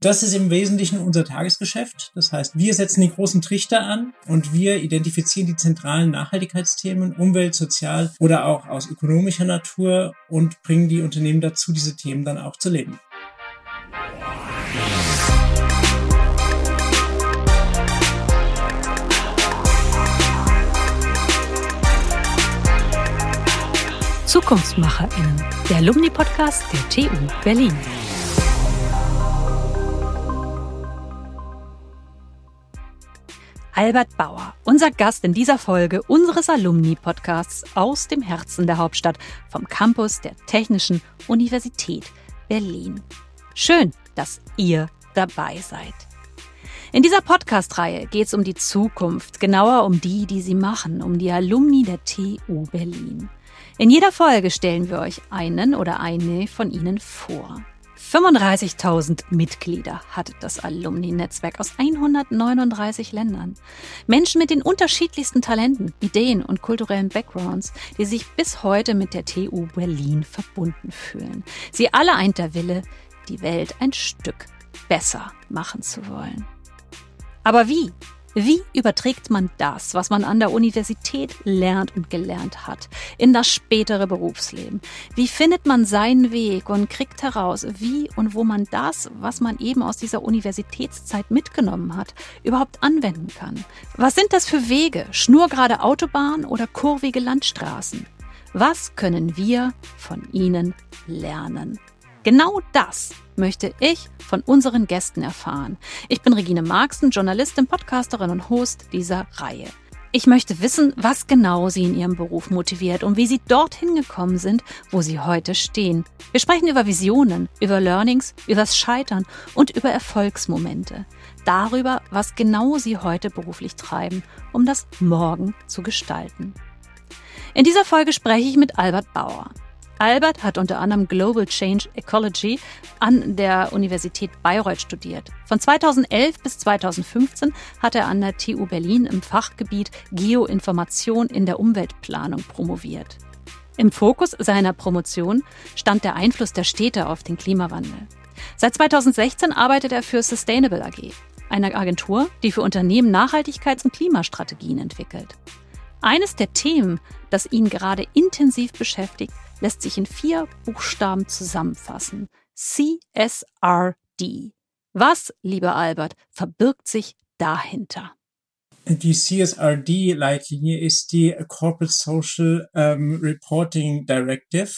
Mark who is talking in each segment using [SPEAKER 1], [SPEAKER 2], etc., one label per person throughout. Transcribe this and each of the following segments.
[SPEAKER 1] Das ist im Wesentlichen unser Tagesgeschäft. Das heißt, wir setzen die großen Trichter an und wir identifizieren die zentralen Nachhaltigkeitsthemen, Umwelt, Sozial oder auch aus ökonomischer Natur und bringen die Unternehmen dazu, diese Themen dann auch zu leben.
[SPEAKER 2] ZukunftsmacherInnen, der Alumni-Podcast der TU Berlin. Albert Bauer, unser Gast in dieser Folge unseres Alumni-Podcasts aus dem Herzen der Hauptstadt vom Campus der Technischen Universität Berlin. Schön, dass ihr dabei seid. In dieser Podcast-Reihe geht es um die Zukunft, genauer um die, die sie machen, um die Alumni der TU Berlin. In jeder Folge stellen wir euch einen oder eine von ihnen vor. 35.000 Mitglieder hat das Alumni-Netzwerk aus 139 Ländern. Menschen mit den unterschiedlichsten Talenten, Ideen und kulturellen Backgrounds, die sich bis heute mit der TU Berlin verbunden fühlen. Sie alle eint der Wille, die Welt ein Stück besser machen zu wollen. Aber wie? Wie überträgt man das, was man an der Universität lernt und gelernt hat, in das spätere Berufsleben? Wie findet man seinen Weg und kriegt heraus, wie und wo man das, was man eben aus dieser Universitätszeit mitgenommen hat, überhaupt anwenden kann? Was sind das für Wege? Schnurgerade Autobahn oder kurvige Landstraßen? Was können wir von ihnen lernen? Genau das möchte ich von unseren Gästen erfahren. Ich bin Regine Marxen, Journalistin, Podcasterin und Host dieser Reihe. Ich möchte wissen, was genau Sie in Ihrem Beruf motiviert und wie Sie dorthin gekommen sind, wo Sie heute stehen. Wir sprechen über Visionen, über Learnings, über das Scheitern und über Erfolgsmomente. Darüber, was genau Sie heute beruflich treiben, um das Morgen zu gestalten. In dieser Folge spreche ich mit Albert Bauer. Albert hat unter anderem Global Change Ecology an der Universität Bayreuth studiert. Von 2011 bis 2015 hat er an der TU Berlin im Fachgebiet Geoinformation in der Umweltplanung promoviert. Im Fokus seiner Promotion stand der Einfluss der Städte auf den Klimawandel. Seit 2016 arbeitet er für Sustainable AG, einer Agentur, die für Unternehmen Nachhaltigkeits- und Klimastrategien entwickelt. Eines der Themen, das ihn gerade intensiv beschäftigt, lässt sich in vier Buchstaben zusammenfassen. CSRD. Was, lieber Albert, verbirgt sich dahinter?
[SPEAKER 1] Die CSRD-Leitlinie ist die Corporate Social ähm, Reporting Directive,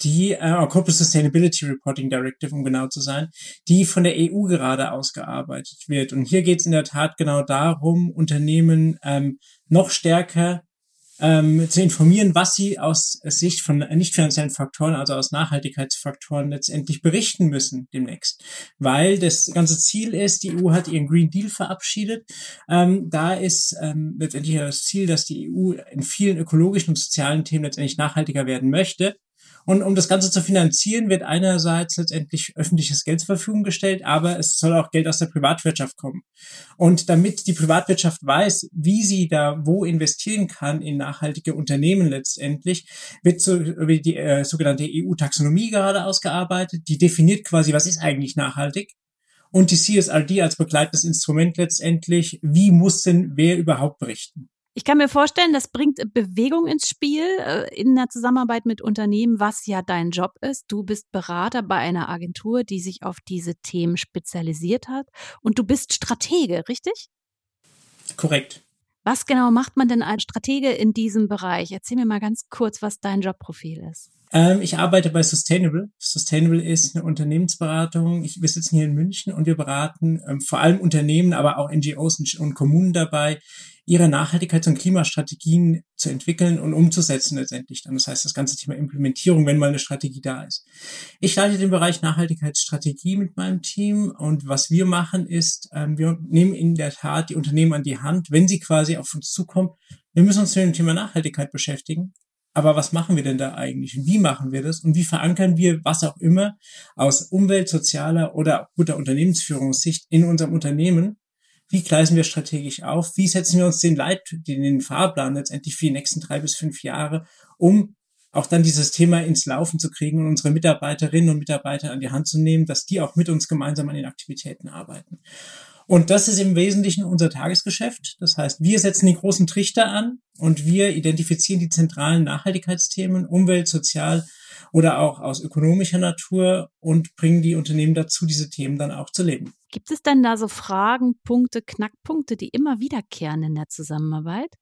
[SPEAKER 1] die äh, Corporate Sustainability Reporting Directive, um genau zu sein, die von der EU gerade ausgearbeitet wird. Und hier geht es in der Tat genau darum, Unternehmen ähm, noch stärker ähm, zu informieren, was sie aus Sicht von nicht finanziellen Faktoren, also aus Nachhaltigkeitsfaktoren letztendlich berichten müssen demnächst. Weil das ganze Ziel ist, die EU hat ihren Green Deal verabschiedet. Ähm, da ist ähm, letztendlich das Ziel, dass die EU in vielen ökologischen und sozialen Themen letztendlich nachhaltiger werden möchte. Und um das Ganze zu finanzieren, wird einerseits letztendlich öffentliches Geld zur Verfügung gestellt, aber es soll auch Geld aus der Privatwirtschaft kommen. Und damit die Privatwirtschaft weiß, wie sie da wo investieren kann in nachhaltige Unternehmen letztendlich, wird so wie die äh, sogenannte EU-Taxonomie gerade ausgearbeitet. Die definiert quasi, was ist eigentlich nachhaltig und die CSRD als begleitendes Instrument letztendlich, wie muss denn wer überhaupt berichten.
[SPEAKER 2] Ich kann mir vorstellen, das bringt Bewegung ins Spiel äh, in der Zusammenarbeit mit Unternehmen, was ja dein Job ist. Du bist Berater bei einer Agentur, die sich auf diese Themen spezialisiert hat und du bist Stratege, richtig?
[SPEAKER 1] Korrekt.
[SPEAKER 2] Was genau macht man denn als Stratege in diesem Bereich? Erzähl mir mal ganz kurz, was dein Jobprofil ist.
[SPEAKER 1] Ähm, ich arbeite bei Sustainable. Sustainable ist eine Unternehmensberatung. Ich, wir sitzen hier in München und wir beraten ähm, vor allem Unternehmen, aber auch NGOs und, und Kommunen dabei, ihre Nachhaltigkeits- und Klimastrategien zu entwickeln und umzusetzen letztendlich dann. Das heißt, das ganze Thema Implementierung, wenn mal eine Strategie da ist. Ich leite den Bereich Nachhaltigkeitsstrategie mit meinem Team und was wir machen ist, ähm, wir nehmen in der Tat die Unternehmen an die Hand, wenn sie quasi auf uns zukommen. Wir müssen uns mit dem Thema Nachhaltigkeit beschäftigen. Aber was machen wir denn da eigentlich? Wie machen wir das? Und wie verankern wir was auch immer aus umwelt-, sozialer oder guter Unternehmensführungssicht in unserem Unternehmen, wie gleisen wir strategisch auf, wie setzen wir uns den Leit, den Fahrplan letztendlich für die nächsten drei bis fünf Jahre, um auch dann dieses Thema ins Laufen zu kriegen und unsere Mitarbeiterinnen und Mitarbeiter an die Hand zu nehmen, dass die auch mit uns gemeinsam an den Aktivitäten arbeiten. Und das ist im Wesentlichen unser Tagesgeschäft. Das heißt, wir setzen die großen Trichter an und wir identifizieren die zentralen Nachhaltigkeitsthemen, Umwelt, Sozial oder auch aus ökonomischer Natur und bringen die Unternehmen dazu, diese Themen dann auch zu leben.
[SPEAKER 2] Gibt es denn da so Fragen, Punkte, Knackpunkte, die immer wiederkehren in der Zusammenarbeit?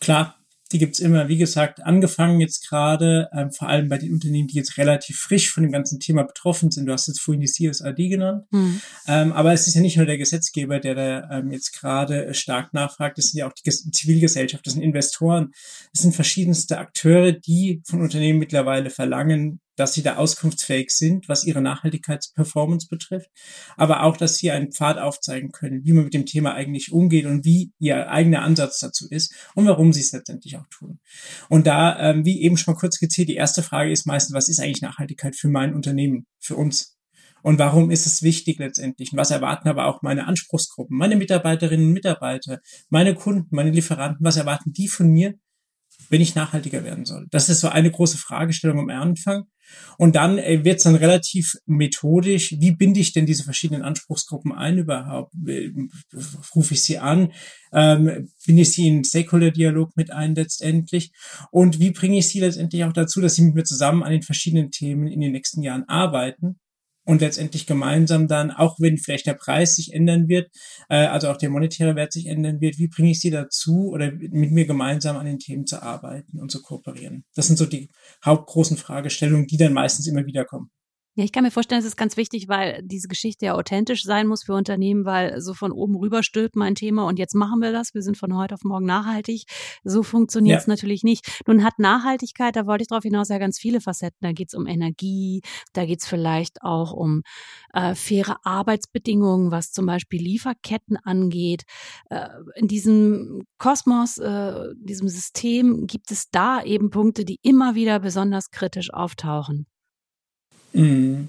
[SPEAKER 1] Klar, die gibt's immer, wie gesagt, angefangen jetzt gerade, ähm, vor allem bei den Unternehmen, die jetzt relativ frisch von dem ganzen Thema betroffen sind. Du hast jetzt vorhin die CSRD genannt. Mhm. Ähm, aber es ist ja nicht nur der Gesetzgeber, der da ähm, jetzt gerade stark nachfragt. Es sind ja auch die Zivilgesellschaft, das sind Investoren, es sind verschiedenste Akteure, die von Unternehmen mittlerweile verlangen, dass sie da auskunftsfähig sind, was ihre Nachhaltigkeitsperformance betrifft, aber auch, dass sie einen Pfad aufzeigen können, wie man mit dem Thema eigentlich umgeht und wie ihr eigener Ansatz dazu ist und warum sie es letztendlich auch tun. Und da, ähm, wie eben schon mal kurz skizziert, die erste Frage ist meistens, was ist eigentlich Nachhaltigkeit für mein Unternehmen, für uns? Und warum ist es wichtig letztendlich? Und was erwarten aber auch meine Anspruchsgruppen, meine Mitarbeiterinnen und Mitarbeiter, meine Kunden, meine Lieferanten, was erwarten die von mir, wenn ich nachhaltiger werden soll? Das ist so eine große Fragestellung am Anfang. Und dann äh, wird es dann relativ methodisch, wie binde ich denn diese verschiedenen Anspruchsgruppen ein überhaupt? Rufe ich sie an? Ähm, binde ich sie in Stakeholder-Dialog mit ein letztendlich? Und wie bringe ich sie letztendlich auch dazu, dass sie mit mir zusammen an den verschiedenen Themen in den nächsten Jahren arbeiten? Und letztendlich gemeinsam dann, auch wenn vielleicht der Preis sich ändern wird, äh, also auch der monetäre Wert sich ändern wird, wie bringe ich sie dazu oder mit mir gemeinsam an den Themen zu arbeiten und zu kooperieren? Das sind so die hauptgroßen Fragestellungen, die dann meistens immer wieder kommen.
[SPEAKER 2] Ja, ich kann mir vorstellen, es ist ganz wichtig, weil diese Geschichte ja authentisch sein muss für Unternehmen, weil so von oben rüber stülpt mein Thema und jetzt machen wir das. Wir sind von heute auf morgen nachhaltig. So funktioniert es ja. natürlich nicht. Nun hat Nachhaltigkeit, da wollte ich darauf hinaus, ja ganz viele Facetten. Da geht es um Energie, da geht es vielleicht auch um äh, faire Arbeitsbedingungen, was zum Beispiel Lieferketten angeht. Äh, in diesem Kosmos, äh, diesem System gibt es da eben Punkte, die immer wieder besonders kritisch auftauchen.
[SPEAKER 1] Mhm.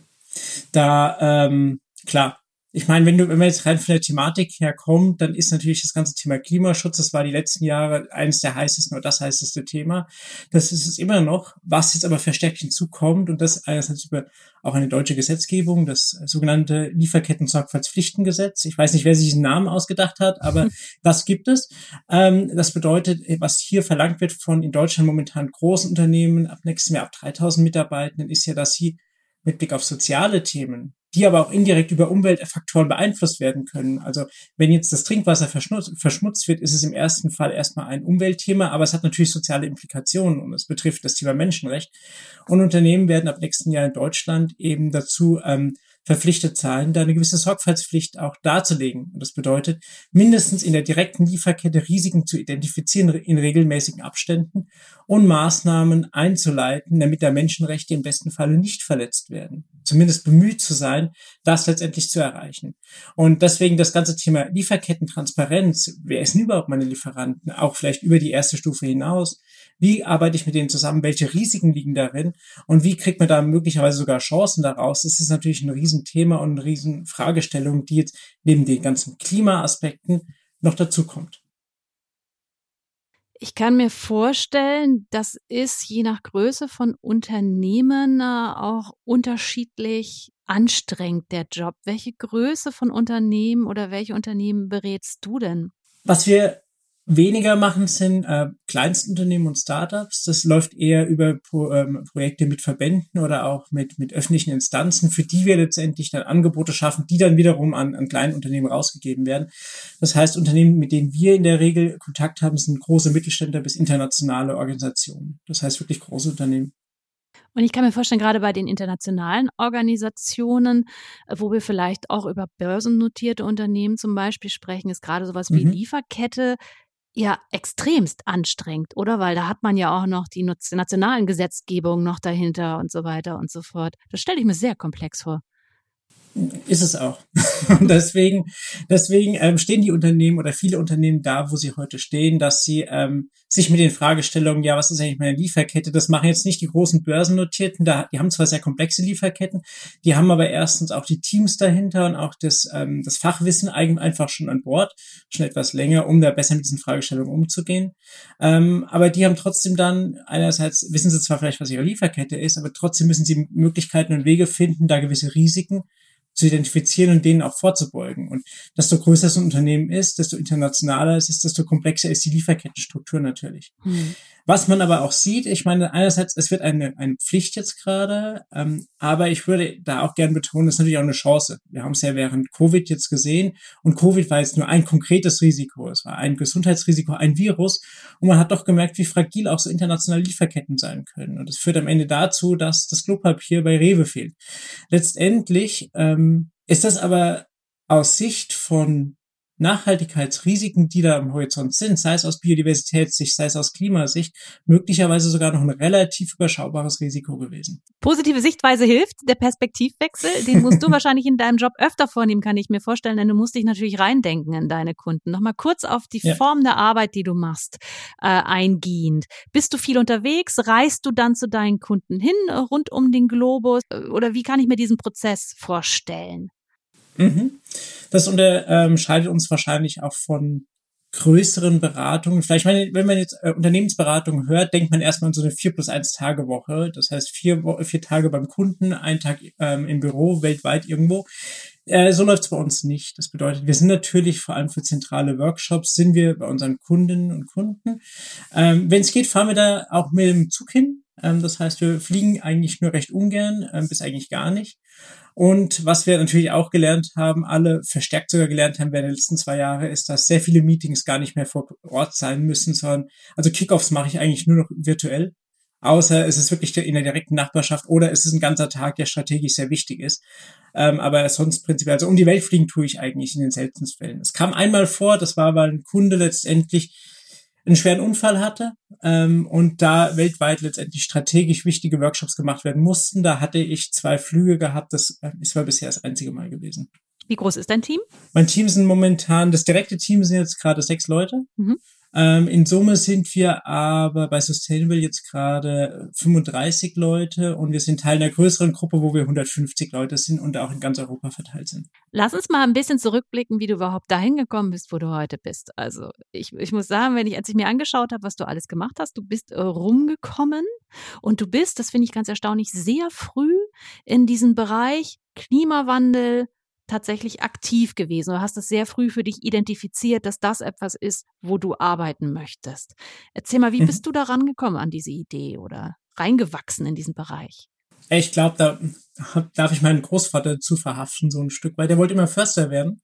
[SPEAKER 1] Da, ähm, klar, ich meine, wenn du, wenn man jetzt rein von der Thematik herkommt, dann ist natürlich das ganze Thema Klimaschutz, das war die letzten Jahre eines der heißesten oder das heißeste Thema. Das ist es immer noch, was jetzt aber verstärkt hinzukommt und das einerseits über auch eine deutsche Gesetzgebung, das sogenannte Lieferketten-Sorgfaltspflichtengesetz. Ich weiß nicht, wer sich diesen Namen ausgedacht hat, aber das gibt es. Ähm, das bedeutet, was hier verlangt wird von in Deutschland momentan großen Unternehmen ab nächstem Jahr ab 3000 Mitarbeitenden, ist ja, dass sie mit Blick auf soziale Themen, die aber auch indirekt über Umweltfaktoren beeinflusst werden können. Also wenn jetzt das Trinkwasser verschmutzt wird, ist es im ersten Fall erstmal ein Umweltthema, aber es hat natürlich soziale Implikationen und es betrifft das Thema Menschenrecht. Und Unternehmen werden ab nächsten Jahr in Deutschland eben dazu ähm, verpflichtet sein, da eine gewisse Sorgfaltspflicht auch darzulegen. Und das bedeutet, mindestens in der direkten Lieferkette Risiken zu identifizieren in regelmäßigen Abständen und Maßnahmen einzuleiten, damit der Menschenrechte im besten Falle nicht verletzt werden. Zumindest bemüht zu sein, das letztendlich zu erreichen. Und deswegen das ganze Thema Lieferkettentransparenz, wer ist denn überhaupt meine Lieferanten, auch vielleicht über die erste Stufe hinaus, wie arbeite ich mit denen zusammen? Welche Risiken liegen darin? Und wie kriegt man da möglicherweise sogar Chancen daraus? Das ist natürlich ein Riesenthema und eine Riesenfragestellung, die jetzt neben den ganzen Klimaaspekten noch dazu kommt.
[SPEAKER 2] Ich kann mir vorstellen, das ist je nach Größe von Unternehmen äh, auch unterschiedlich anstrengend, der Job. Welche Größe von Unternehmen oder welche Unternehmen berätst du denn?
[SPEAKER 1] Was wir weniger machen, sind äh, Kleinstunternehmen und Startups. Das läuft eher über Pro, ähm, Projekte mit Verbänden oder auch mit, mit öffentlichen Instanzen, für die wir letztendlich dann Angebote schaffen, die dann wiederum an, an kleinen Unternehmen rausgegeben werden. Das heißt, Unternehmen, mit denen wir in der Regel Kontakt haben, sind große Mittelständler bis internationale Organisationen. Das heißt wirklich große Unternehmen.
[SPEAKER 2] Und ich kann mir vorstellen, gerade bei den internationalen Organisationen, wo wir vielleicht auch über börsennotierte Unternehmen zum Beispiel sprechen, ist gerade sowas wie mhm. Lieferkette ja extremst anstrengend, oder? Weil da hat man ja auch noch die nationalen Gesetzgebungen noch dahinter und so weiter und so fort. Das stelle ich mir sehr komplex vor.
[SPEAKER 1] Ist es auch. Und deswegen, deswegen ähm, stehen die Unternehmen oder viele Unternehmen da, wo sie heute stehen, dass sie ähm, sich mit den Fragestellungen, ja, was ist eigentlich meine Lieferkette, das machen jetzt nicht die großen Börsennotierten, da, die haben zwar sehr komplexe Lieferketten, die haben aber erstens auch die Teams dahinter und auch das, ähm, das Fachwissen einfach schon an Bord, schon etwas länger, um da besser mit diesen Fragestellungen umzugehen. Ähm, aber die haben trotzdem dann, einerseits wissen sie zwar vielleicht, was ihre Lieferkette ist, aber trotzdem müssen sie Möglichkeiten und Wege finden, da gewisse Risiken zu identifizieren und denen auch vorzubeugen. Und desto größer das Unternehmen ist, desto internationaler es ist, desto komplexer ist die Lieferkettenstruktur natürlich. Mhm. Was man aber auch sieht, ich meine, einerseits, es wird eine, eine Pflicht jetzt gerade, ähm, aber ich würde da auch gern betonen, es ist natürlich auch eine Chance. Wir haben es ja während Covid jetzt gesehen und Covid war jetzt nur ein konkretes Risiko. Es war ein Gesundheitsrisiko, ein Virus und man hat doch gemerkt, wie fragil auch so internationale Lieferketten sein können. Und es führt am Ende dazu, dass das Klopapier bei Rewe fehlt. Letztendlich ähm, ist das aber aus Sicht von Nachhaltigkeitsrisiken, die da am Horizont sind, sei es aus Biodiversitätssicht, sei es aus Klimasicht, möglicherweise sogar noch ein relativ überschaubares Risiko gewesen.
[SPEAKER 2] Positive Sichtweise hilft, der Perspektivwechsel, den musst du wahrscheinlich in deinem Job öfter vornehmen, kann ich mir vorstellen, denn du musst dich natürlich reindenken in deine Kunden. Nochmal kurz auf die ja. Form der Arbeit, die du machst, äh, eingehend. Bist du viel unterwegs? Reist du dann zu deinen Kunden hin, rund um den Globus? Oder wie kann ich mir diesen Prozess vorstellen?
[SPEAKER 1] Mhm. Das unterscheidet ähm, uns wahrscheinlich auch von größeren Beratungen. Vielleicht, wenn man jetzt äh, Unternehmensberatung hört, denkt man erstmal an so eine 4 plus 1 Tage Woche. Das heißt, vier, vier Tage beim Kunden, ein Tag ähm, im Büro, weltweit irgendwo. Äh, so läuft es bei uns nicht. Das bedeutet, wir sind natürlich vor allem für zentrale Workshops, sind wir bei unseren Kundinnen und Kunden. Ähm, wenn es geht, fahren wir da auch mit dem Zug hin. Ähm, das heißt, wir fliegen eigentlich nur recht ungern, ähm, bis eigentlich gar nicht. Und was wir natürlich auch gelernt haben, alle verstärkt sogar gelernt haben während der letzten zwei Jahre, ist, dass sehr viele Meetings gar nicht mehr vor Ort sein müssen, sondern, also Kickoffs mache ich eigentlich nur noch virtuell. Außer es ist wirklich in der direkten Nachbarschaft oder es ist ein ganzer Tag, der strategisch sehr wichtig ist. Ähm, aber sonst prinzipiell, also um die Welt fliegen tue ich eigentlich in den seltensten Fällen. Es kam einmal vor, das war, weil ein Kunde letztendlich einen schweren Unfall hatte ähm, und da weltweit letztendlich strategisch wichtige Workshops gemacht werden mussten. Da hatte ich zwei Flüge gehabt. Das äh, ist mal bisher das einzige Mal gewesen.
[SPEAKER 2] Wie groß ist dein Team?
[SPEAKER 1] Mein Team sind momentan, das direkte Team sind jetzt gerade sechs Leute. Mhm. Ähm, in Summe sind wir aber bei Sustainable jetzt gerade 35 Leute und wir sind Teil einer größeren Gruppe, wo wir 150 Leute sind und auch in ganz Europa verteilt sind.
[SPEAKER 2] Lass uns mal ein bisschen zurückblicken, wie du überhaupt dahin gekommen bist, wo du heute bist. Also ich, ich muss sagen, wenn ich, als ich mir angeschaut habe, was du alles gemacht hast, du bist äh, rumgekommen und du bist, das finde ich ganz erstaunlich, sehr früh in diesem Bereich Klimawandel, tatsächlich aktiv gewesen. Du hast es sehr früh für dich identifiziert, dass das etwas ist, wo du arbeiten möchtest. Erzähl mal, wie mhm. bist du da rangekommen an diese Idee oder reingewachsen in diesen Bereich?
[SPEAKER 1] Ich glaube, da darf ich meinen Großvater zu verhaften, so ein Stück, weil der wollte immer Förster werden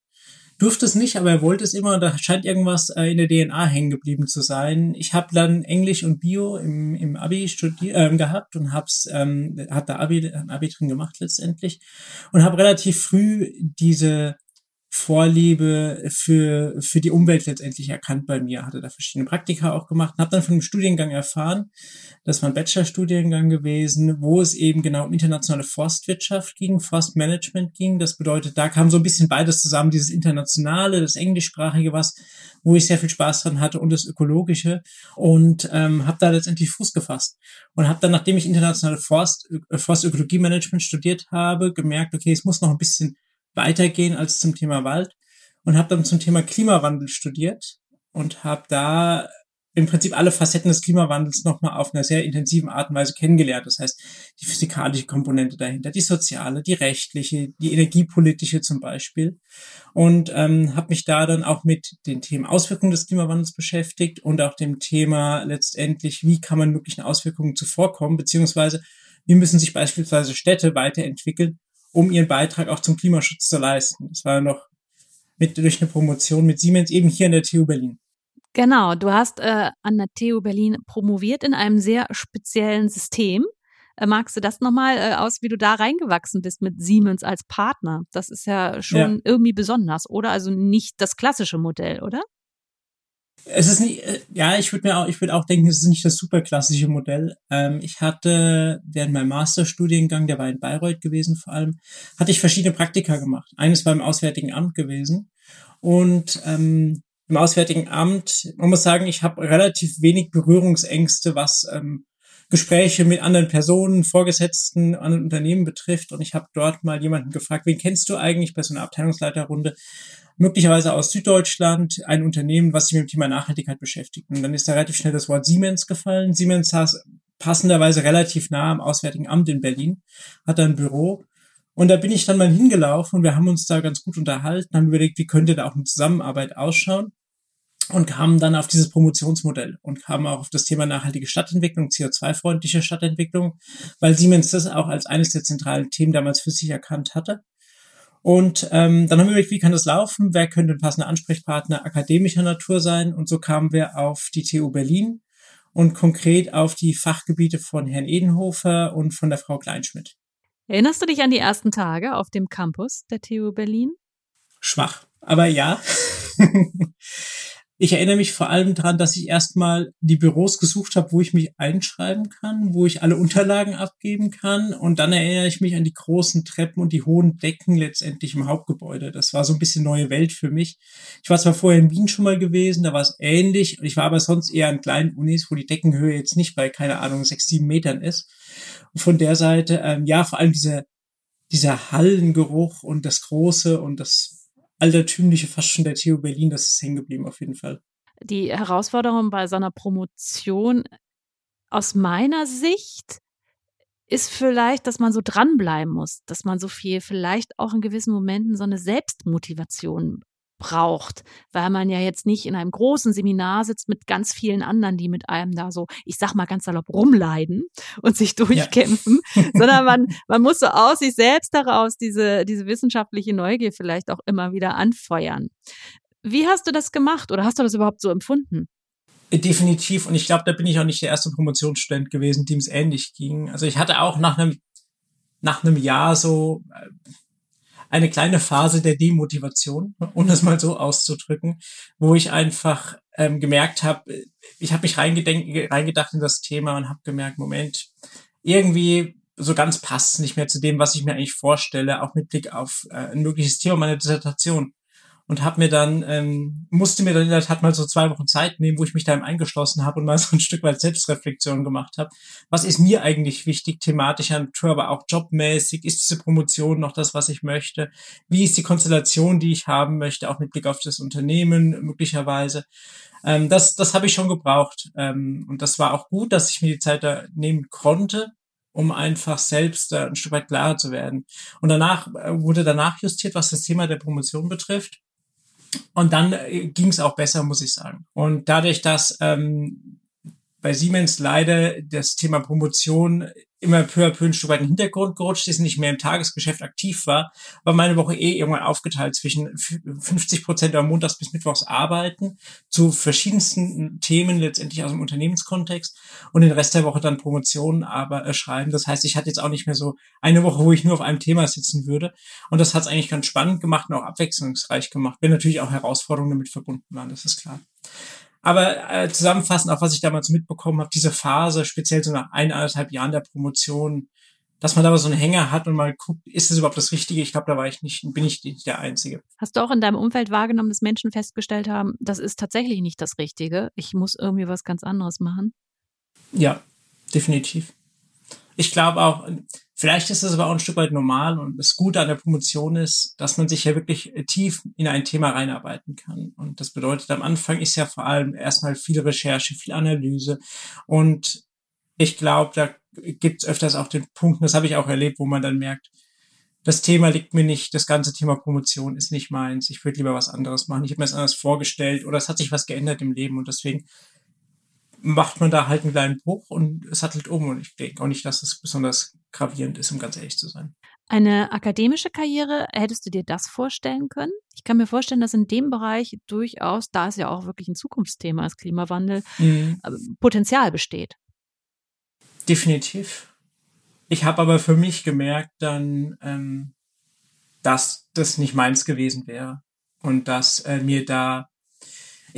[SPEAKER 1] durfte es nicht, aber er wollte es immer. Da scheint irgendwas äh, in der DNA hängen geblieben zu sein. Ich habe dann Englisch und Bio im, im Abi studiert äh, gehabt und hab's ähm, hat da Abi Abi drin gemacht letztendlich und habe relativ früh diese Vorliebe für, für die Umwelt letztendlich erkannt bei mir, hatte da verschiedene Praktika auch gemacht und habe dann von einem Studiengang erfahren, das war ein Bachelorstudiengang gewesen, wo es eben genau um internationale Forstwirtschaft ging, Forstmanagement ging. Das bedeutet, da kam so ein bisschen beides zusammen, dieses internationale, das englischsprachige, was, wo ich sehr viel Spaß dran hatte und das ökologische und ähm, habe da letztendlich Fuß gefasst und habe dann, nachdem ich internationale Forst, äh, Forstökologie-Management studiert habe, gemerkt, okay, es muss noch ein bisschen weitergehen als zum Thema Wald und habe dann zum Thema Klimawandel studiert und habe da im Prinzip alle Facetten des Klimawandels nochmal auf einer sehr intensiven Art und Weise kennengelernt. Das heißt, die physikalische Komponente dahinter, die soziale, die rechtliche, die energiepolitische zum Beispiel. Und ähm, habe mich da dann auch mit den Themen Auswirkungen des Klimawandels beschäftigt und auch dem Thema letztendlich, wie kann man möglichen Auswirkungen zuvorkommen, beziehungsweise wie müssen sich beispielsweise Städte weiterentwickeln, um ihren Beitrag auch zum Klimaschutz zu leisten. Das war noch mit durch eine Promotion mit Siemens eben hier an der TU Berlin.
[SPEAKER 2] Genau, du hast äh, an der TU Berlin promoviert in einem sehr speziellen System. Äh, magst du das nochmal äh, aus, wie du da reingewachsen bist mit Siemens als Partner? Das ist ja schon ja. irgendwie besonders, oder? Also nicht das klassische Modell, oder?
[SPEAKER 1] Es ist nicht, äh, ja, ich würde mir auch, ich würde auch denken, es ist nicht das super klassische Modell. Ähm, ich hatte während meinem Masterstudiengang, der war in Bayreuth gewesen vor allem, hatte ich verschiedene Praktika gemacht. Eines war im Auswärtigen Amt gewesen und ähm, im Auswärtigen Amt, man muss sagen, ich habe relativ wenig Berührungsängste, was ähm, Gespräche mit anderen Personen, Vorgesetzten, anderen Unternehmen betrifft. Und ich habe dort mal jemanden gefragt, wen kennst du eigentlich bei so einer Abteilungsleiterrunde? Möglicherweise aus Süddeutschland, ein Unternehmen, was sich mit dem Thema Nachhaltigkeit beschäftigt. Und dann ist da relativ schnell das Wort Siemens gefallen. Siemens saß passenderweise relativ nah am Auswärtigen Amt in Berlin, hat da ein Büro. Und da bin ich dann mal hingelaufen und wir haben uns da ganz gut unterhalten, haben überlegt, wie könnte da auch eine Zusammenarbeit ausschauen und kamen dann auf dieses Promotionsmodell und kamen auch auf das Thema nachhaltige Stadtentwicklung, CO2-freundliche Stadtentwicklung, weil Siemens das auch als eines der zentralen Themen damals für sich erkannt hatte. Und ähm, dann haben wir überlegt, wie kann das laufen? Wer könnte ein passender Ansprechpartner akademischer Natur sein? Und so kamen wir auf die TU Berlin und konkret auf die Fachgebiete von Herrn Edenhofer und von der Frau Kleinschmidt.
[SPEAKER 2] Erinnerst du dich an die ersten Tage auf dem Campus der TU Berlin?
[SPEAKER 1] Schwach, aber ja. Ich erinnere mich vor allem daran, dass ich erstmal die Büros gesucht habe, wo ich mich einschreiben kann, wo ich alle Unterlagen abgeben kann. Und dann erinnere ich mich an die großen Treppen und die hohen Decken letztendlich im Hauptgebäude. Das war so ein bisschen neue Welt für mich. Ich war zwar vorher in Wien schon mal gewesen, da war es ähnlich. Ich war aber sonst eher an kleinen Unis, wo die Deckenhöhe jetzt nicht bei, keine Ahnung, sechs, sieben Metern ist. Und von der Seite, ähm, ja, vor allem dieser, dieser Hallengeruch und das Große und das altertümliche fast schon der TU Berlin, das ist hängen geblieben auf jeden Fall.
[SPEAKER 2] Die Herausforderung bei so einer Promotion aus meiner Sicht ist vielleicht, dass man so dranbleiben muss, dass man so viel, vielleicht auch in gewissen Momenten so eine Selbstmotivation braucht, weil man ja jetzt nicht in einem großen Seminar sitzt mit ganz vielen anderen, die mit einem da so, ich sag mal ganz salopp, rumleiden und sich durchkämpfen, ja. sondern man, man muss so aus sich selbst heraus diese, diese wissenschaftliche Neugier vielleicht auch immer wieder anfeuern. Wie hast du das gemacht oder hast du das überhaupt so empfunden?
[SPEAKER 1] Definitiv. Und ich glaube, da bin ich auch nicht der erste Promotionsstudent gewesen, dem es ähnlich ging. Also ich hatte auch nach einem, nach einem Jahr so, äh, eine kleine Phase der Demotivation, um das mal so auszudrücken, wo ich einfach ähm, gemerkt habe, ich habe mich reingedacht in das Thema und habe gemerkt, Moment, irgendwie so ganz passt es nicht mehr zu dem, was ich mir eigentlich vorstelle, auch mit Blick auf äh, ein mögliches Thema meiner Dissertation und habe mir dann ähm, musste mir dann in der Tat mal so zwei Wochen Zeit nehmen, wo ich mich da eingeschlossen habe und mal so ein Stück weit Selbstreflexion gemacht habe. Was ist mir eigentlich wichtig, thematischer Natur, aber auch jobmäßig? Ist diese Promotion noch das, was ich möchte? Wie ist die Konstellation, die ich haben möchte, auch mit Blick auf das Unternehmen möglicherweise? Ähm, das das habe ich schon gebraucht ähm, und das war auch gut, dass ich mir die Zeit da nehmen konnte um einfach selbst äh, ein Stück weit klarer zu werden. Und danach äh, wurde danach justiert, was das Thema der Promotion betrifft. Und dann äh, ging es auch besser, muss ich sagen. Und dadurch, dass ähm, bei Siemens leider das Thema Promotion immer peu à peu ein Stück weit in den Hintergrund gerutscht ist, nicht mehr im Tagesgeschäft aktiv war, war meine Woche eh irgendwann aufgeteilt zwischen 50 Prozent am Montags bis Mittwochs arbeiten zu verschiedensten Themen letztendlich aus dem Unternehmenskontext und den Rest der Woche dann Promotionen aber äh, schreiben. Das heißt, ich hatte jetzt auch nicht mehr so eine Woche, wo ich nur auf einem Thema sitzen würde und das hat es eigentlich ganz spannend gemacht und auch abwechslungsreich gemacht. Wenn natürlich auch Herausforderungen damit verbunden waren, das ist klar. Aber äh, zusammenfassend auch, was ich damals mitbekommen habe, diese Phase, speziell so nach eineinhalb Jahren der Promotion, dass man da mal so einen Hänger hat und mal guckt, ist das überhaupt das Richtige? Ich glaube, da war ich nicht, bin ich nicht der Einzige.
[SPEAKER 2] Hast du auch in deinem Umfeld wahrgenommen, dass Menschen festgestellt haben, das ist tatsächlich nicht das Richtige? Ich muss irgendwie was ganz anderes machen?
[SPEAKER 1] Ja, definitiv. Ich glaube auch, Vielleicht ist es aber auch ein Stück weit normal und das Gute an der Promotion ist, dass man sich ja wirklich äh, tief in ein Thema reinarbeiten kann. Und das bedeutet, am Anfang ist ja vor allem erstmal viel Recherche, viel Analyse. Und ich glaube, da gibt es öfters auch den Punkt, das habe ich auch erlebt, wo man dann merkt, das Thema liegt mir nicht, das ganze Thema Promotion ist nicht meins, ich würde lieber was anderes machen, ich habe mir das anders vorgestellt oder es hat sich was geändert im Leben und deswegen macht man da halt einen kleinen Bruch und sattelt um. Und ich denke auch nicht, dass es besonders gravierend ist, um ganz ehrlich zu sein.
[SPEAKER 2] Eine akademische Karriere, hättest du dir das vorstellen können? Ich kann mir vorstellen, dass in dem Bereich durchaus, da es ja auch wirklich ein Zukunftsthema ist, Klimawandel, mhm. Äh, Potenzial besteht.
[SPEAKER 1] Definitiv. Ich habe aber für mich gemerkt dann, ähm, dass das nicht meins gewesen wäre und dass äh, mir da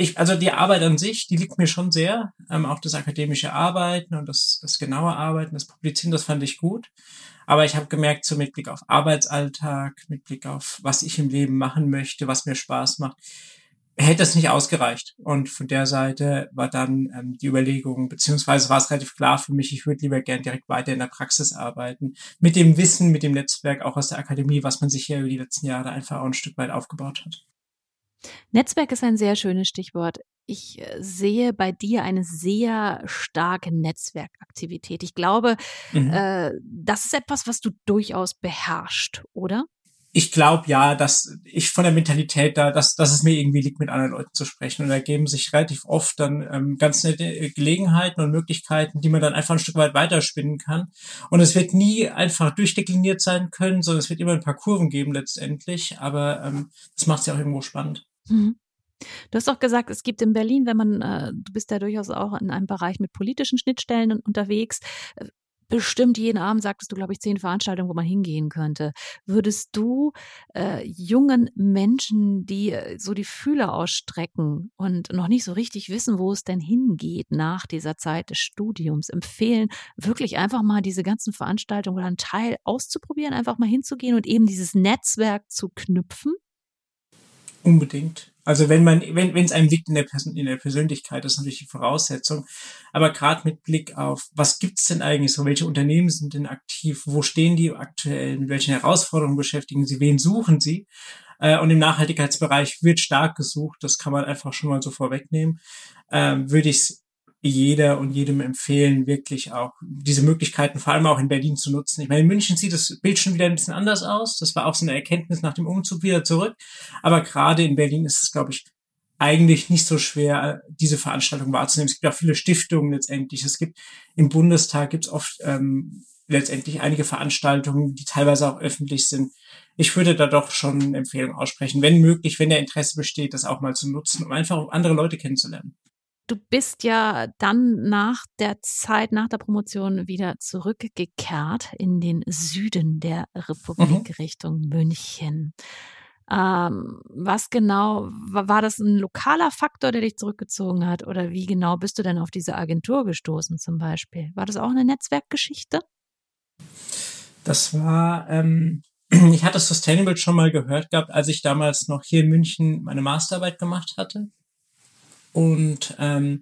[SPEAKER 1] Ich, also die Arbeit an sich, die liegt mir schon sehr. Ähm, auch das akademische Arbeiten und das, das genaue Arbeiten, das Publizieren, das fand ich gut. Aber ich habe gemerkt, so mit Blick auf Arbeitsalltag, mit Blick auf was ich im Leben machen möchte, was mir Spaß macht, hätte es nicht ausgereicht. Und von der Seite war dann ähm, die Überlegung, beziehungsweise war es relativ klar für mich, ich würde lieber gern direkt weiter in der Praxis arbeiten. Mit dem Wissen, mit dem Netzwerk auch aus der Akademie, was man sich hier über die letzten Jahre einfach auch ein Stück weit aufgebaut hat.
[SPEAKER 2] Netzwerk ist ein sehr schönes Stichwort. Ich äh, sehe bei dir eine sehr starke Netzwerkaktivität. Ich glaube, mhm. äh, das ist etwas, was du durchaus beherrschst, oder?
[SPEAKER 1] Ich glaube ja, dass ich von der Mentalität da, dass, dass es mir irgendwie liegt, mit anderen Leuten zu sprechen. Und da geben sich relativ oft dann ähm, ganz nette Gelegenheiten und Möglichkeiten, die man dann einfach ein Stück weit weiterspinnen kann. Und es wird nie einfach durchdekliniert sein können, sondern es wird immer ein paar Kurven geben letztendlich. Aber ähm, das macht es ja auch irgendwo spannend. Mhm.
[SPEAKER 2] Du hast auch gesagt, es gibt in Berlin, wenn man, äh, du bist ja durchaus auch in einem Bereich mit politischen Schnittstellen unterwegs, bestimmt jeden Abend, sagtest du, glaube ich, zehn Veranstaltungen, wo man hingehen könnte. Würdest du äh, jungen Menschen, die äh, so die Fühler ausstrecken und noch nicht so richtig wissen, wo es denn hingeht nach dieser Zeit des Studiums, empfehlen, wirklich einfach mal diese ganzen Veranstaltungen oder einen Teil auszuprobieren, einfach mal hinzugehen und eben dieses Netzwerk zu knüpfen?
[SPEAKER 1] Unbedingt. Also wenn man, wenn es einem liegt in der, Person, in der Persönlichkeit, das ist natürlich die Voraussetzung. Aber gerade mit Blick auf, was gibt's denn eigentlich so, welche Unternehmen sind denn aktiv, wo stehen die aktuell, mit welchen Herausforderungen beschäftigen sie, wen suchen sie? Äh, und im Nachhaltigkeitsbereich wird stark gesucht, das kann man einfach schon mal so vorwegnehmen. Ähm, würde ich jeder und jedem empfehlen, wirklich auch diese Möglichkeiten vor allem auch in Berlin zu nutzen. Ich meine, in München sieht das Bild schon wieder ein bisschen anders aus. Das war auch so eine Erkenntnis nach dem Umzug wieder zurück. Aber gerade in Berlin ist es, glaube ich, eigentlich nicht so schwer, diese Veranstaltung wahrzunehmen. Es gibt auch viele Stiftungen letztendlich. Es gibt im Bundestag gibt es oft ähm, letztendlich einige Veranstaltungen, die teilweise auch öffentlich sind. Ich würde da doch schon eine Empfehlung aussprechen, wenn möglich, wenn der Interesse besteht, das auch mal zu nutzen, um einfach andere Leute kennenzulernen
[SPEAKER 2] du bist ja dann nach der Zeit, nach der Promotion wieder zurückgekehrt in den Süden der Republik mhm. Richtung München. Ähm, was genau, war das ein lokaler Faktor, der dich zurückgezogen hat? Oder wie genau bist du denn auf diese Agentur gestoßen zum Beispiel? War das auch eine Netzwerkgeschichte?
[SPEAKER 1] Das war, ähm, ich hatte Sustainable schon mal gehört gehabt, als ich damals noch hier in München meine Masterarbeit gemacht hatte. Und ähm,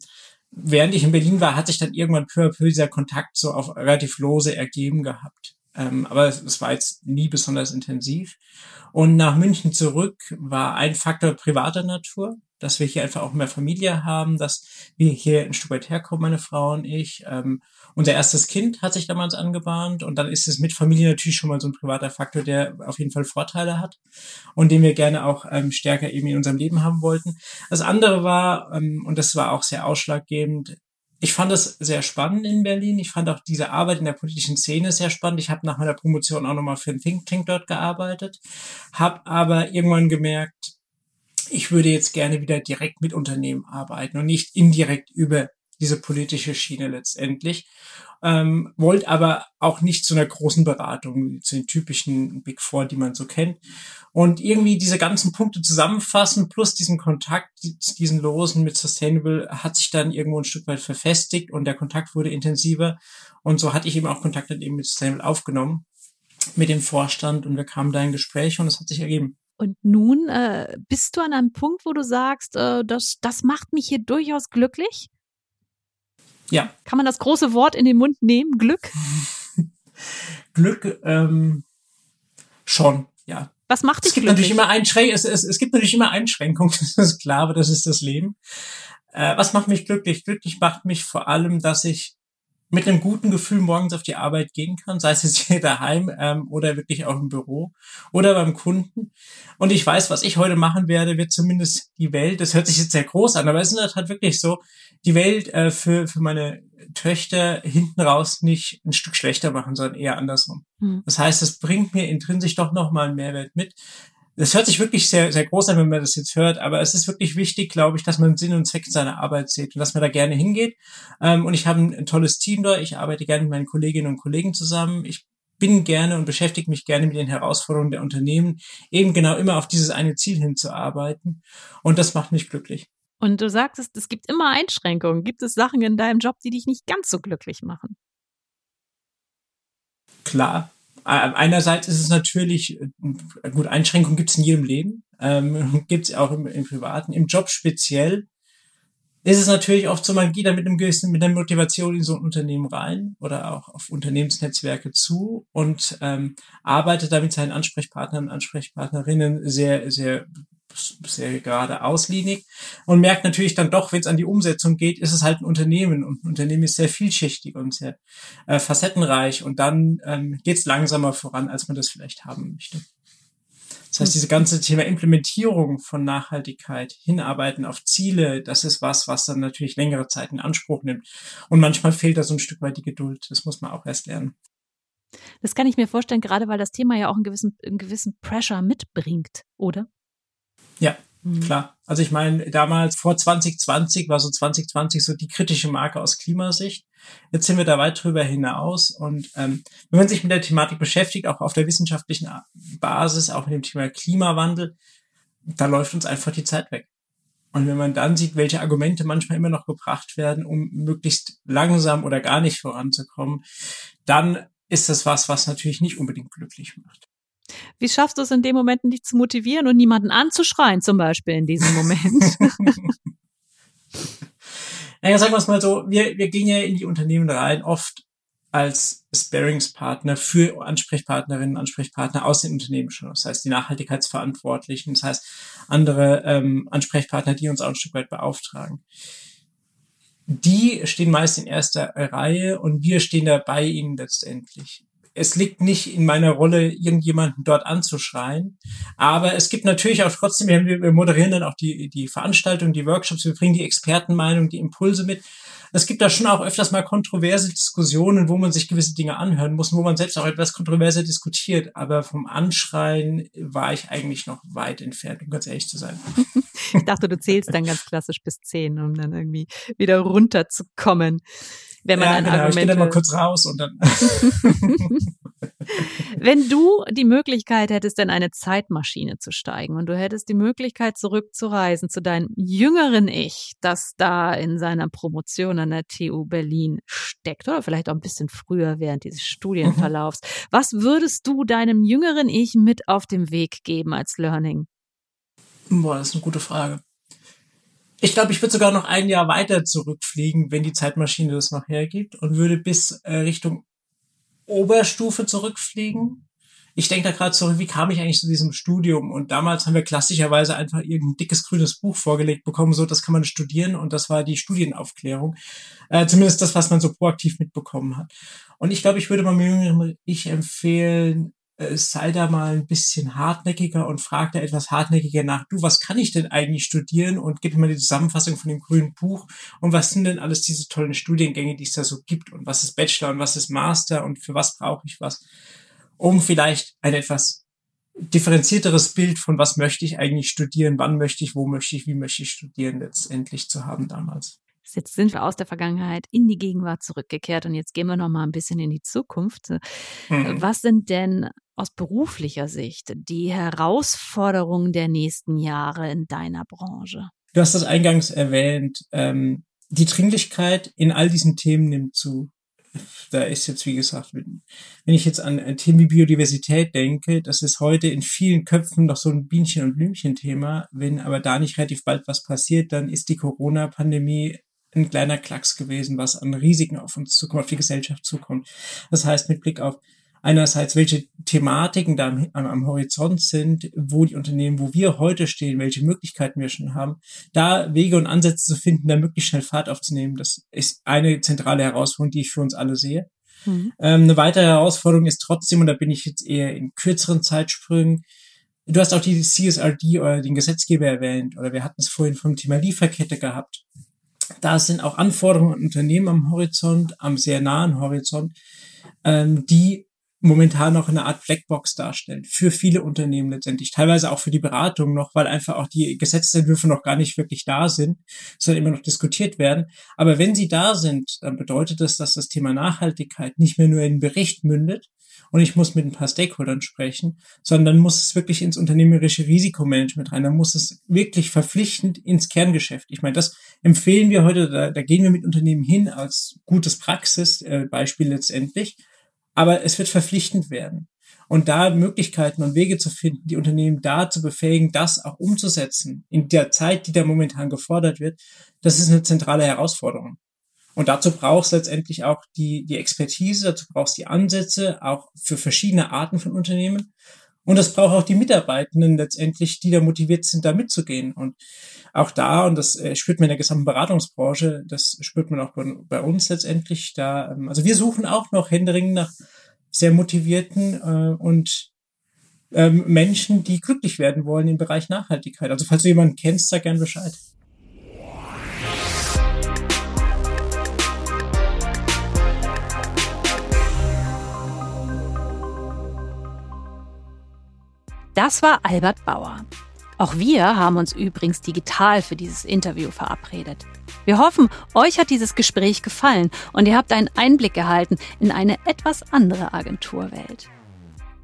[SPEAKER 1] während ich in Berlin war, hat sich dann irgendwann peu à peu dieser Kontakt so auf relativ lose ergeben gehabt. Ähm, aber es, es war jetzt nie besonders intensiv. Und nach München zurück war ein Faktor privater Natur dass wir hier einfach auch mehr Familie haben, dass wir hier ein Stück weit herkommen, meine Frau und ich. Ähm, unser erstes Kind hat sich damals angebahnt und dann ist es mit Familie natürlich schon mal so ein privater Faktor, der auf jeden Fall Vorteile hat und den wir gerne auch ähm, stärker eben in unserem Leben haben wollten. Das andere war, ähm, und das war auch sehr ausschlaggebend, ich fand es sehr spannend in Berlin. Ich fand auch diese Arbeit in der politischen Szene sehr spannend. Ich habe nach meiner Promotion auch nochmal für ein Think Tank dort gearbeitet, habe aber irgendwann gemerkt, ich würde jetzt gerne wieder direkt mit Unternehmen arbeiten und nicht indirekt über diese politische Schiene letztendlich. Ähm, wollte aber auch nicht zu einer großen Beratung, zu den typischen Big Four, die man so kennt. Und irgendwie diese ganzen Punkte zusammenfassen, plus diesen Kontakt, diesen Losen mit Sustainable, hat sich dann irgendwo ein Stück weit verfestigt und der Kontakt wurde intensiver. Und so hatte ich eben auch Kontakt dann eben mit Sustainable aufgenommen, mit dem Vorstand und wir kamen da in Gespräche und es hat sich ergeben.
[SPEAKER 2] Und nun äh, bist du an einem Punkt, wo du sagst, äh, das, das macht mich hier durchaus glücklich?
[SPEAKER 1] Ja.
[SPEAKER 2] Kann man das große Wort in den Mund nehmen? Glück?
[SPEAKER 1] Glück, ähm, schon, ja.
[SPEAKER 2] Was macht dich
[SPEAKER 1] es gibt
[SPEAKER 2] glücklich?
[SPEAKER 1] Natürlich immer Einschränkungen, es, es, es gibt natürlich immer Einschränkungen, das ist klar, aber das ist das Leben. Äh, was macht mich glücklich? Glücklich macht mich vor allem, dass ich mit einem guten Gefühl morgens auf die Arbeit gehen kann, sei es jetzt hier daheim ähm, oder wirklich auch im Büro oder beim Kunden. Und ich weiß, was ich heute machen werde, wird zumindest die Welt, das hört sich jetzt sehr groß an, aber es ist in der Tat wirklich so, die Welt äh, für, für meine Töchter hinten raus nicht ein Stück schlechter machen, sondern eher andersrum. Mhm. Das heißt, es bringt mir intrinsisch doch nochmal einen Mehrwert mit das hört sich wirklich sehr, sehr groß an, wenn man das jetzt hört, aber es ist wirklich wichtig, glaube ich, dass man Sinn und Zweck seiner Arbeit sieht und dass man da gerne hingeht. Ähm, und ich habe ein, ein tolles Team da. Ich arbeite gerne mit meinen Kolleginnen und Kollegen zusammen. Ich bin gerne und beschäftige mich gerne mit den Herausforderungen der Unternehmen, eben genau immer auf dieses eine Ziel hinzuarbeiten. Und das macht mich glücklich.
[SPEAKER 2] Und du sagtest, es gibt immer Einschränkungen. Gibt es Sachen in deinem Job, die dich nicht ganz so glücklich machen?
[SPEAKER 1] Klar. Einerseits ist es natürlich, äh, gut, Einschränkungen gibt es in jedem Leben, ähm, gibt es auch im, im Privaten. Im Job speziell ist es natürlich oft so, man geht da mit einem gewissen, mit einer Motivation in so ein Unternehmen rein oder auch auf Unternehmensnetzwerke zu und ähm, arbeitet da mit seinen Ansprechpartnern Ansprechpartnerinnen sehr, sehr sehr gerade auslinig und merkt natürlich dann doch, wenn es an die Umsetzung geht, ist es halt ein Unternehmen und ein Unternehmen ist sehr vielschichtig und sehr äh, facettenreich und dann ähm, geht es langsamer voran, als man das vielleicht haben möchte. Das heißt, diese ganze Thema Implementierung von Nachhaltigkeit, hinarbeiten auf Ziele, das ist was, was dann natürlich längere Zeit in Anspruch nimmt. Und manchmal fehlt da so ein Stück weit die Geduld. Das muss man auch erst lernen.
[SPEAKER 2] Das kann ich mir vorstellen, gerade weil das Thema ja auch einen gewissen, einen gewissen Pressure mitbringt, oder?
[SPEAKER 1] Ja, Mhm. Klar. Also ich meine, damals vor 2020 war so 2020 so die kritische Marke aus Klimasicht. Jetzt sind wir da weit drüber hinaus. Und ähm, wenn man sich mit der Thematik beschäftigt, auch auf der wissenschaftlichen Basis, auch mit dem Thema Klimawandel, da läuft uns einfach die Zeit weg. Und wenn man dann sieht, welche Argumente manchmal immer noch gebracht werden, um möglichst langsam oder gar nicht voranzukommen, dann ist das was, was natürlich nicht unbedingt glücklich macht.
[SPEAKER 2] Wie schaffst du es in dem Moment, dich zu motivieren und niemanden anzuschreien, zum Beispiel in diesem Moment?
[SPEAKER 1] naja, sagen wir es mal so, wir, wir gehen ja in die Unternehmen rein, oft als Sparingspartner für Ansprechpartnerinnen und Ansprechpartner aus den Unternehmen schon. Das heißt, die Nachhaltigkeitsverantwortlichen, das heißt, andere ähm, Ansprechpartner, die uns auch ein Stück weit beauftragen. Die stehen meist in erster Reihe und wir stehen da bei ihnen letztendlich es liegt nicht in meiner Rolle, irgendjemanden dort anzuschreien. Aber es gibt natürlich auch trotzdem, wir, moderieren dann auch die, die Veranstaltungen, die Workshops, wir bringen die Expertenmeinung, die Impulse mit. Es gibt da schon auch öfters mal kontroverse Diskussionen, wo man sich gewisse Dinge anhören muss, wo man selbst auch etwas kontroverser diskutiert. Aber vom Anschreien war ich eigentlich noch weit entfernt, um ganz ehrlich zu sein.
[SPEAKER 2] ich dachte, du zählst dann ganz klassisch bis zehn, um dann irgendwie wieder runterzukommen wenn man ja, dann genau, Argumente... Ich
[SPEAKER 1] gehe dann mal kurz raus und dann...
[SPEAKER 2] wenn du die Möglichkeit hättest, in eine Zeitmaschine zu steigen und du hättest die Möglichkeit, zurückzureisen zu deinem jüngeren Ich, das da in seiner Promotion an der TU Berlin steckt oder vielleicht auch ein bisschen früher während dieses Studienverlaufs, mhm. was würdest du deinem jüngeren Ich mit auf den Weg geben als Learning?
[SPEAKER 1] Boah, das ist eine gute Frage. Ich glaube, ich würde sogar noch ein Jahr weiter zurückfliegen, wenn die Zeitmaschine das noch hergibt und würde bis äh, Richtung Oberstufe zurückfliegen. Ich denke da gerade zurück, wie kam ich eigentlich zu diesem Studium? Und damals haben wir klassischerweise einfach irgendein dickes grünes Buch vorgelegt bekommen, so das kann man studieren und das war die Studienaufklärung. Äh, zumindest das, was man so proaktiv mitbekommen hat. Und ich glaube, ich würde meinem jüngeren Ich empfehlen, sei da mal ein bisschen hartnäckiger und frag da etwas hartnäckiger nach. Du, was kann ich denn eigentlich studieren? Und gib mir die Zusammenfassung von dem grünen Buch. Und was sind denn alles diese tollen Studiengänge, die es da so gibt? Und was ist Bachelor und was ist Master? Und für was brauche ich was? Um vielleicht ein etwas differenzierteres Bild von was möchte ich eigentlich studieren, wann möchte ich, wo möchte ich, wie möchte ich studieren letztendlich zu haben damals.
[SPEAKER 2] Jetzt sind wir aus der Vergangenheit in die Gegenwart zurückgekehrt und jetzt gehen wir noch mal ein bisschen in die Zukunft. Mhm. Was sind denn aus beruflicher Sicht die Herausforderungen der nächsten Jahre in deiner Branche?
[SPEAKER 1] Du hast das eingangs erwähnt. Ähm, die Dringlichkeit in all diesen Themen nimmt zu. Da ist jetzt, wie gesagt, wenn ich jetzt an Themen wie Biodiversität denke, das ist heute in vielen Köpfen noch so ein Bienchen- und Blümchen-Thema. Wenn aber da nicht relativ bald was passiert, dann ist die Corona-Pandemie ein kleiner Klacks gewesen, was an Risiken auf uns zukommt, auf die Gesellschaft zukommt. Das heißt, mit Blick auf einerseits, welche Thematiken da am, am, Horizont sind, wo die Unternehmen, wo wir heute stehen, welche Möglichkeiten wir schon haben, da Wege und Ansätze zu finden, da möglichst schnell Fahrt aufzunehmen, das ist eine zentrale Herausforderung, die ich für uns alle sehe. Mhm. Ähm, eine weitere Herausforderung ist trotzdem, und da bin ich jetzt eher in kürzeren Zeitsprüngen, du hast auch die CSRD oder den Gesetzgeber erwähnt, oder wir hatten es vorhin vom Thema Lieferkette gehabt. Da sind auch Anforderungen an Unternehmen am Horizont, am sehr nahen Horizont, ähm, die momentan noch eine Art Blackbox darstellen für viele Unternehmen letztendlich, teilweise auch für die Beratung noch, weil einfach auch die Gesetzentwürfe noch gar nicht wirklich da sind, sondern immer noch diskutiert werden. Aber wenn sie da sind, dann bedeutet das, dass das Thema Nachhaltigkeit nicht mehr nur in Bericht mündet und ich muss mit ein paar Stakeholdern sprechen, sondern muss es wirklich ins unternehmerische Risikomanagement rein. Dann muss es wirklich verpflichtend ins Kerngeschäft. Ich meine, das empfehlen wir heute, da, da gehen wir mit Unternehmen hin als gutes Praxisbeispiel äh, letztendlich. Aber es wird verpflichtend werden. Und da Möglichkeiten und Wege zu finden, die Unternehmen da zu befähigen, das auch umzusetzen, in der Zeit, die da momentan gefordert wird, das ist eine zentrale Herausforderung. Und dazu brauchst du letztendlich auch die, die Expertise, dazu brauchst du die Ansätze, auch für verschiedene Arten von Unternehmen. Und das braucht auch die Mitarbeitenden letztendlich, die da motiviert sind, da mitzugehen. Und auch da, und das äh, spürt man in der gesamten Beratungsbranche, das spürt man auch bei, uns letztendlich da. Ähm, also wir suchen auch noch händeringend nach sehr motivierten äh, und ähm, Menschen, die glücklich werden wollen im Bereich Nachhaltigkeit. Also falls du jemanden kennst, sag gern Bescheid.
[SPEAKER 2] Das war Albert Bauer. Auch wir haben uns übrigens digital für dieses Interview verabredet. Wir hoffen, euch hat dieses Gespräch gefallen und ihr habt einen Einblick erhalten in eine etwas andere Agenturwelt.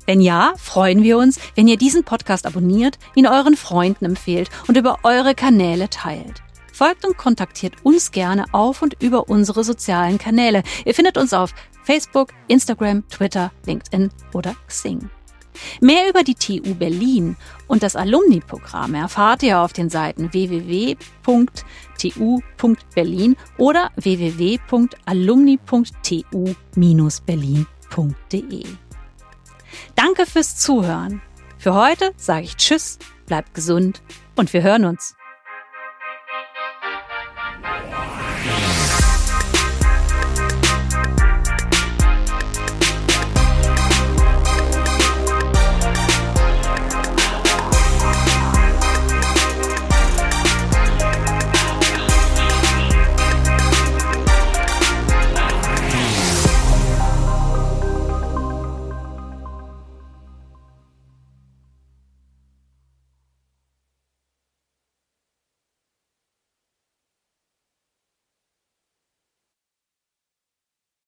[SPEAKER 2] Wenn ja, freuen wir uns, wenn ihr diesen Podcast abonniert, ihn euren Freunden empfehlt und über eure Kanäle teilt. Folgt und kontaktiert uns gerne auf und über unsere sozialen Kanäle. Ihr findet uns auf Facebook, Instagram, Twitter, LinkedIn oder Xing. Mehr über die TU Berlin und das Alumni-Programm erfahrt ihr auf den Seiten www.tu.berlin oder www.alumni.tu-berlin.de. Danke fürs Zuhören. Für heute sage ich Tschüss, bleibt gesund und wir hören uns.